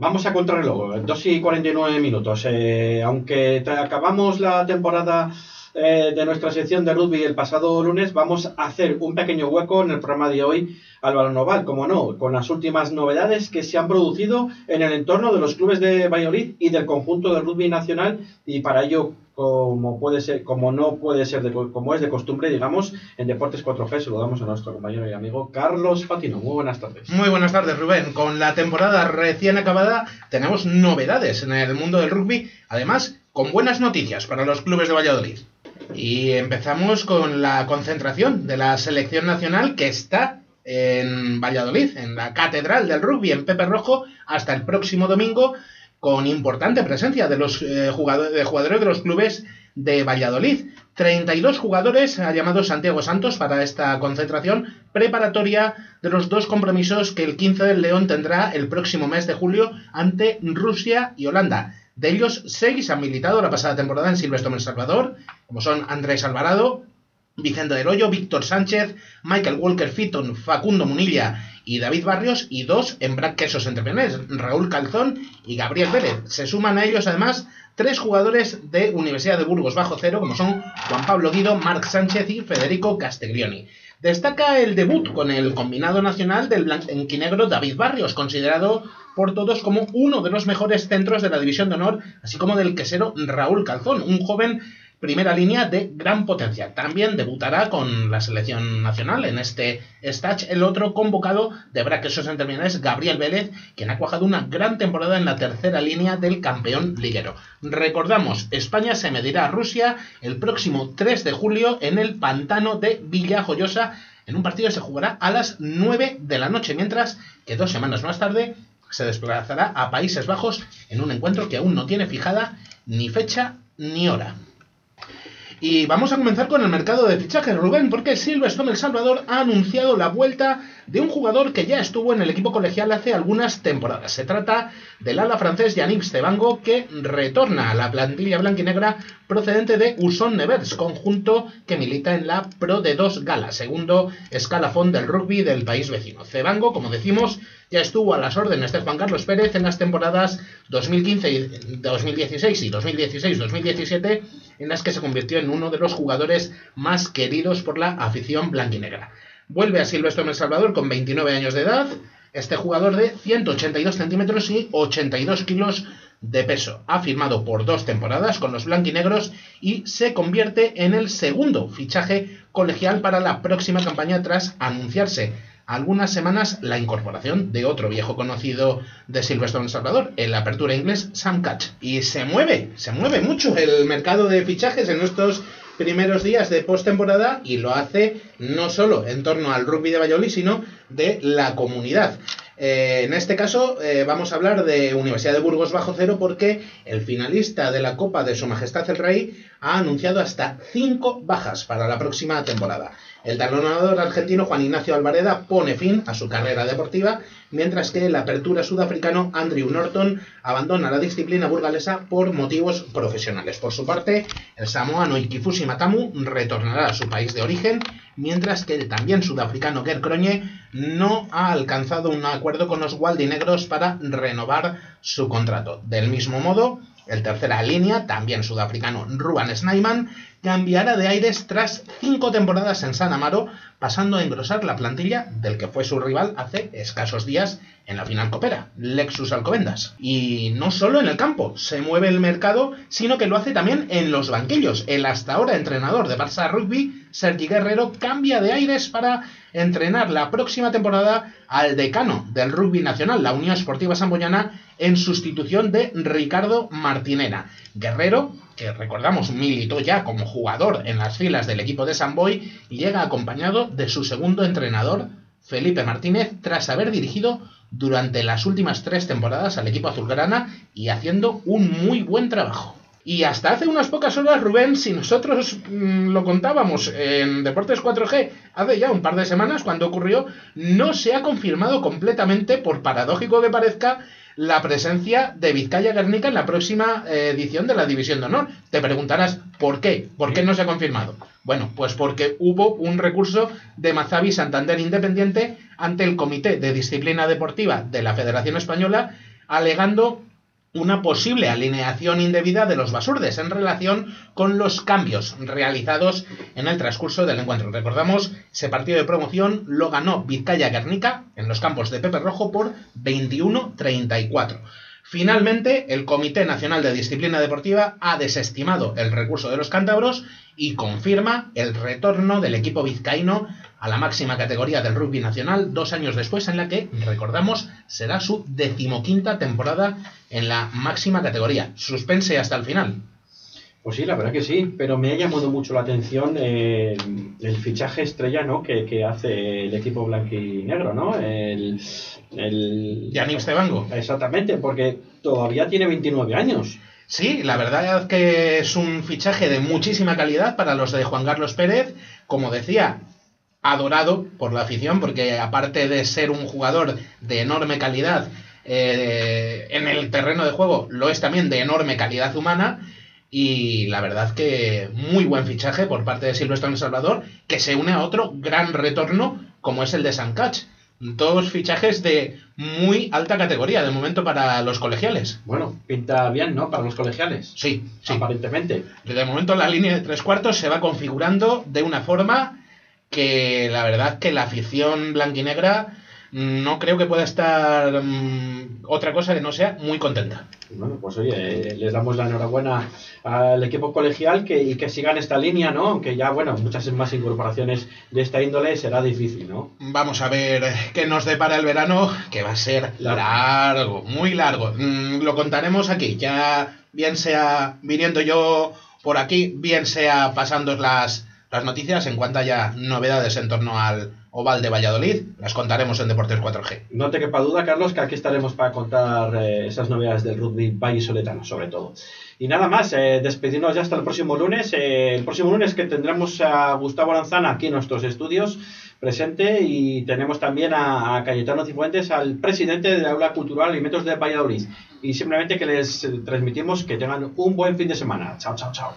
Vamos a contrarreloj, 2 y 49 minutos. Eh, aunque acabamos la temporada eh, de nuestra sección de rugby el pasado lunes, vamos a hacer un pequeño hueco en el programa de hoy al balón como no, con las últimas novedades que se han producido en el entorno de los clubes de Valladolid y del conjunto del rugby nacional. Y para ello como puede ser, como no puede ser, de, como es de costumbre, digamos, en Deportes 4G saludamos a nuestro compañero y amigo Carlos Patino. Muy buenas tardes. Muy buenas tardes, Rubén. Con la temporada recién acabada tenemos novedades en el mundo del rugby, además con buenas noticias para los clubes de Valladolid. Y empezamos con la concentración de la selección nacional que está en Valladolid, en la Catedral del Rugby, en Pepe Rojo, hasta el próximo domingo con importante presencia de los eh, jugadores, de jugadores de los clubes de Valladolid. 32 jugadores ha llamado Santiago Santos para esta concentración preparatoria de los dos compromisos que el 15 del León tendrá el próximo mes de julio ante Rusia y Holanda. De ellos, seis han militado la pasada temporada en Silvestre El Salvador, como son Andrés Alvarado, Vicente del Hoyo, Víctor Sánchez, Michael Walker Fitton, Facundo Munilla y David Barrios, y dos en Brack Quesos Entrepreneurs, Raúl Calzón y Gabriel Vélez. Se suman a ellos además tres jugadores de Universidad de Burgos bajo cero, como son Juan Pablo Guido, Marc Sánchez y Federico Castiglioni. Destaca el debut con el combinado nacional del blanquinegro David Barrios, considerado por todos como uno de los mejores centros de la División de Honor, así como del quesero Raúl Calzón, un joven primera línea de gran potencia. También debutará con la selección nacional en este stage el otro convocado de Braquesos en terminales, Gabriel Vélez, quien ha cuajado una gran temporada en la tercera línea del campeón liguero. Recordamos, España se medirá a Rusia el próximo 3 de julio en el pantano de Villajoyosa. En un partido se jugará a las 9 de la noche, mientras que dos semanas más tarde se desplazará a Países Bajos en un encuentro que aún no tiene fijada ni fecha ni hora. Y vamos a comenzar con el mercado de fichajes, Rubén, porque Silverstone El Salvador ha anunciado la vuelta de un jugador que ya estuvo en el equipo colegial hace algunas temporadas. Se trata del ala francés Yannick Stebango, que retorna a la plantilla blanquinegra procedente de Uson Nevers, conjunto que milita en la Pro de 2 Gala, segundo escalafón del rugby del país vecino. Cebango, como decimos, ya estuvo a las órdenes de Juan Carlos Pérez en las temporadas 2015 2016 y 2016-2017, en las que se convirtió en uno de los jugadores más queridos por la afición blanquinegra. Vuelve a Silvestre en Salvador con 29 años de edad, este jugador de 182 centímetros y 82 kilos de peso. Ha firmado por dos temporadas con los blanquinegros y se convierte en el segundo fichaje colegial para la próxima campaña tras anunciarse algunas semanas la incorporación de otro viejo conocido de Silverstone Salvador, el apertura inglés Sam Catch. Y se mueve, se mueve mucho el mercado de fichajes en estos primeros días de postemporada y lo hace no solo en torno al rugby de Valladolid, sino de la comunidad. Eh, en este caso eh, vamos a hablar de Universidad de Burgos bajo cero porque el finalista de la Copa de Su Majestad el Rey ha anunciado hasta cinco bajas para la próxima temporada. El talonador argentino Juan Ignacio Alvareda pone fin a su carrera deportiva, mientras que el apertura sudafricano Andrew Norton abandona la disciplina burgalesa por motivos profesionales. Por su parte, el samoano Ikifushi Matamu retornará a su país de origen, mientras que el también sudafricano Ger Kroñe no ha alcanzado un acuerdo con los Negros para renovar su contrato. Del mismo modo, el tercera línea, también sudafricano Ruben Snyman, cambiará de aires tras cinco temporadas en San Amaro, pasando a engrosar la plantilla del que fue su rival hace escasos días en la final copera, Lexus Alcobendas. Y no solo en el campo se mueve el mercado, sino que lo hace también en los banquillos. El hasta ahora entrenador de Barça Rugby, Sergi Guerrero, cambia de aires para entrenar la próxima temporada al decano del rugby nacional, la Unión Esportiva Samboyana, en sustitución de Ricardo Martinena. Guerrero, que recordamos militó ya como jugador en las filas del equipo de Samboy, llega acompañado de su segundo entrenador, Felipe Martínez, tras haber dirigido durante las últimas tres temporadas al equipo azulgrana y haciendo un muy buen trabajo. Y hasta hace unas pocas horas, Rubén, si nosotros mm, lo contábamos en Deportes 4G hace ya un par de semanas cuando ocurrió, no se ha confirmado completamente, por paradójico que parezca, la presencia de Vizcaya Guernica en la próxima eh, edición de la División de Honor. Te preguntarás, ¿por qué? ¿Por qué no se ha confirmado? Bueno, pues porque hubo un recurso de Mazavi Santander Independiente ante el Comité de Disciplina Deportiva de la Federación Española alegando una posible alineación indebida de los basurdes en relación con los cambios realizados en el transcurso del encuentro. Recordamos, ese partido de promoción lo ganó Vizcaya Guernica en los campos de Pepe Rojo por 21-34. Finalmente, el Comité Nacional de Disciplina Deportiva ha desestimado el recurso de los cántabros y confirma el retorno del equipo vizcaíno a la máxima categoría del rugby nacional dos años después, en la que, recordamos, será su decimoquinta temporada en la máxima categoría. Suspense hasta el final. Pues sí, la verdad que sí, pero me ha llamado mucho la atención eh, el fichaje estrella ¿no? que, que hace el equipo blanquinegro, ¿no? El, el... Yannick Stebango. Exactamente, porque todavía tiene 29 años. Sí, la verdad es que es un fichaje de muchísima calidad para los de Juan Carlos Pérez. Como decía, adorado por la afición, porque aparte de ser un jugador de enorme calidad eh, en el terreno de juego, lo es también de enorme calidad humana. Y la verdad que muy buen fichaje por parte de Silvestre en Salvador, que se une a otro gran retorno como es el de San Cach. Dos fichajes de muy alta categoría de momento para los colegiales. Bueno, pinta bien, ¿no? Para los colegiales. Sí, sí. Aparentemente. De momento la línea de tres cuartos se va configurando de una forma que la verdad que la afición blanquinegra no creo que pueda estar mm, otra cosa que no sea muy contenta. Bueno, pues oye, eh, les damos la enhorabuena al equipo colegial que, y que sigan esta línea, ¿no? Aunque ya, bueno, muchas más incorporaciones de esta índole será difícil, ¿no? Vamos a ver qué nos depara el verano, que va a ser largo, muy largo. Mm, lo contaremos aquí, ya bien sea viniendo yo por aquí, bien sea pasando las las noticias en cuanto haya novedades en torno al Oval de Valladolid, las contaremos en Deportes 4G. No te quepa duda, Carlos, que aquí estaremos para contar eh, esas novedades del rugby vallisoletano, sobre todo. Y nada más, eh, despedirnos ya hasta el próximo lunes. Eh, el próximo lunes que tendremos a Gustavo Lanzana aquí en nuestros estudios presente y tenemos también a, Cayetano Cifuentes, al presidente de la Aula Cultural Alimentos de Valladolid. Y simplemente que les transmitimos que tengan un buen fin de semana. Chao, chao, chao.